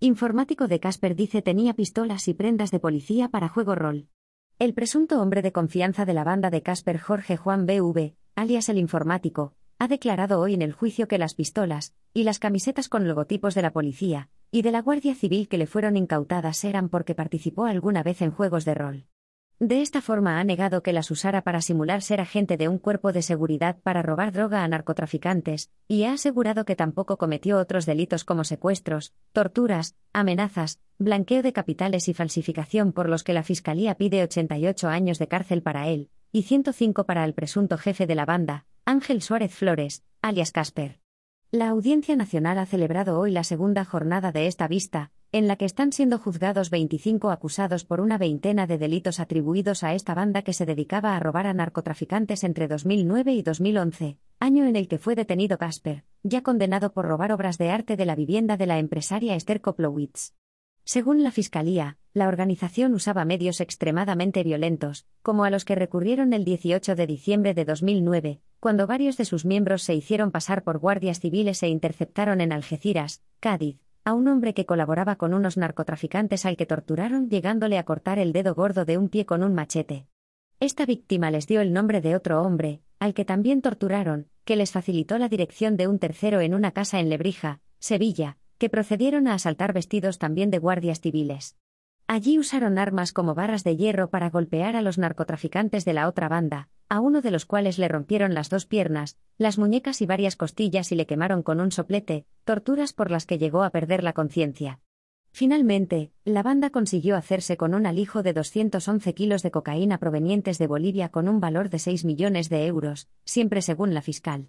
informático de Casper dice tenía pistolas y prendas de policía para juego rol. El presunto hombre de confianza de la banda de Casper Jorge Juan BV, alias el informático, ha declarado hoy en el juicio que las pistolas, y las camisetas con logotipos de la policía, y de la Guardia Civil que le fueron incautadas eran porque participó alguna vez en juegos de rol. De esta forma ha negado que las usara para simular ser agente de un cuerpo de seguridad para robar droga a narcotraficantes, y ha asegurado que tampoco cometió otros delitos como secuestros, torturas, amenazas, blanqueo de capitales y falsificación por los que la Fiscalía pide 88 años de cárcel para él, y 105 para el presunto jefe de la banda, Ángel Suárez Flores, alias Casper. La Audiencia Nacional ha celebrado hoy la segunda jornada de esta vista, en la que están siendo juzgados 25 acusados por una veintena de delitos atribuidos a esta banda que se dedicaba a robar a narcotraficantes entre 2009 y 2011, año en el que fue detenido Casper, ya condenado por robar obras de arte de la vivienda de la empresaria Esther Koplowitz. Según la Fiscalía, la organización usaba medios extremadamente violentos, como a los que recurrieron el 18 de diciembre de 2009, cuando varios de sus miembros se hicieron pasar por guardias civiles e interceptaron en Algeciras, Cádiz, a un hombre que colaboraba con unos narcotraficantes al que torturaron llegándole a cortar el dedo gordo de un pie con un machete. Esta víctima les dio el nombre de otro hombre, al que también torturaron, que les facilitó la dirección de un tercero en una casa en Lebrija, Sevilla, que procedieron a asaltar vestidos también de guardias civiles. Allí usaron armas como barras de hierro para golpear a los narcotraficantes de la otra banda, a uno de los cuales le rompieron las dos piernas, las muñecas y varias costillas y le quemaron con un soplete, torturas por las que llegó a perder la conciencia. Finalmente, la banda consiguió hacerse con un alijo de 211 kilos de cocaína provenientes de Bolivia con un valor de 6 millones de euros, siempre según la fiscal.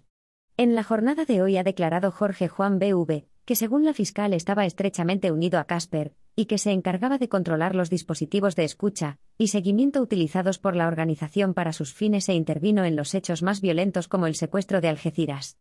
En la jornada de hoy ha declarado Jorge Juan BV, que según la fiscal estaba estrechamente unido a Casper, y que se encargaba de controlar los dispositivos de escucha y seguimiento utilizados por la organización para sus fines e intervino en los hechos más violentos como el secuestro de Algeciras.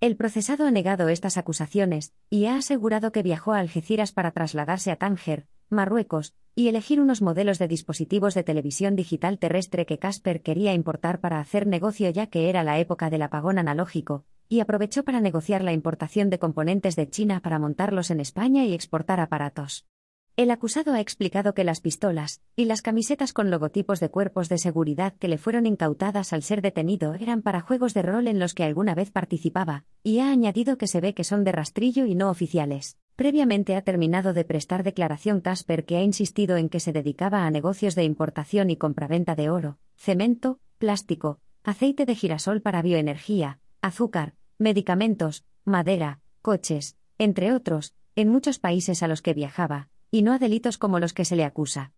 El procesado ha negado estas acusaciones y ha asegurado que viajó a Algeciras para trasladarse a Tánger, Marruecos, y elegir unos modelos de dispositivos de televisión digital terrestre que Casper quería importar para hacer negocio ya que era la época del apagón analógico, y aprovechó para negociar la importación de componentes de China para montarlos en España y exportar aparatos. El acusado ha explicado que las pistolas y las camisetas con logotipos de cuerpos de seguridad que le fueron incautadas al ser detenido eran para juegos de rol en los que alguna vez participaba, y ha añadido que se ve que son de rastrillo y no oficiales. Previamente ha terminado de prestar declaración Casper que ha insistido en que se dedicaba a negocios de importación y compraventa de oro, cemento, plástico, aceite de girasol para bioenergía, azúcar, medicamentos, madera, coches, entre otros, en muchos países a los que viajaba, y no a delitos como los que se le acusa.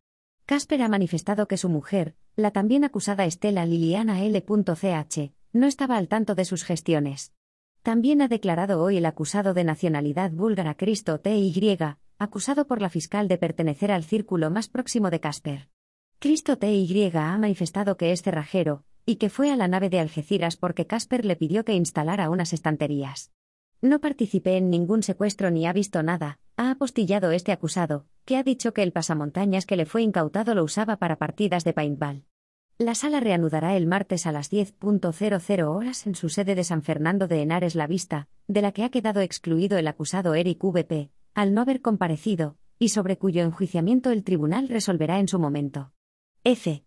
Casper ha manifestado que su mujer, la también acusada Estela Liliana L.ch, no estaba al tanto de sus gestiones. También ha declarado hoy el acusado de nacionalidad búlgara Cristo T.Y., acusado por la fiscal de pertenecer al círculo más próximo de Casper. Cristo T.Y. ha manifestado que es cerrajero, y que fue a la nave de Algeciras porque Casper le pidió que instalara unas estanterías. No participé en ningún secuestro ni ha visto nada, ha apostillado este acusado, que ha dicho que el pasamontañas que le fue incautado lo usaba para partidas de paintball. La sala reanudará el martes a las 10.00 horas en su sede de San Fernando de Henares La Vista, de la que ha quedado excluido el acusado Eric VP, al no haber comparecido, y sobre cuyo enjuiciamiento el tribunal resolverá en su momento. F.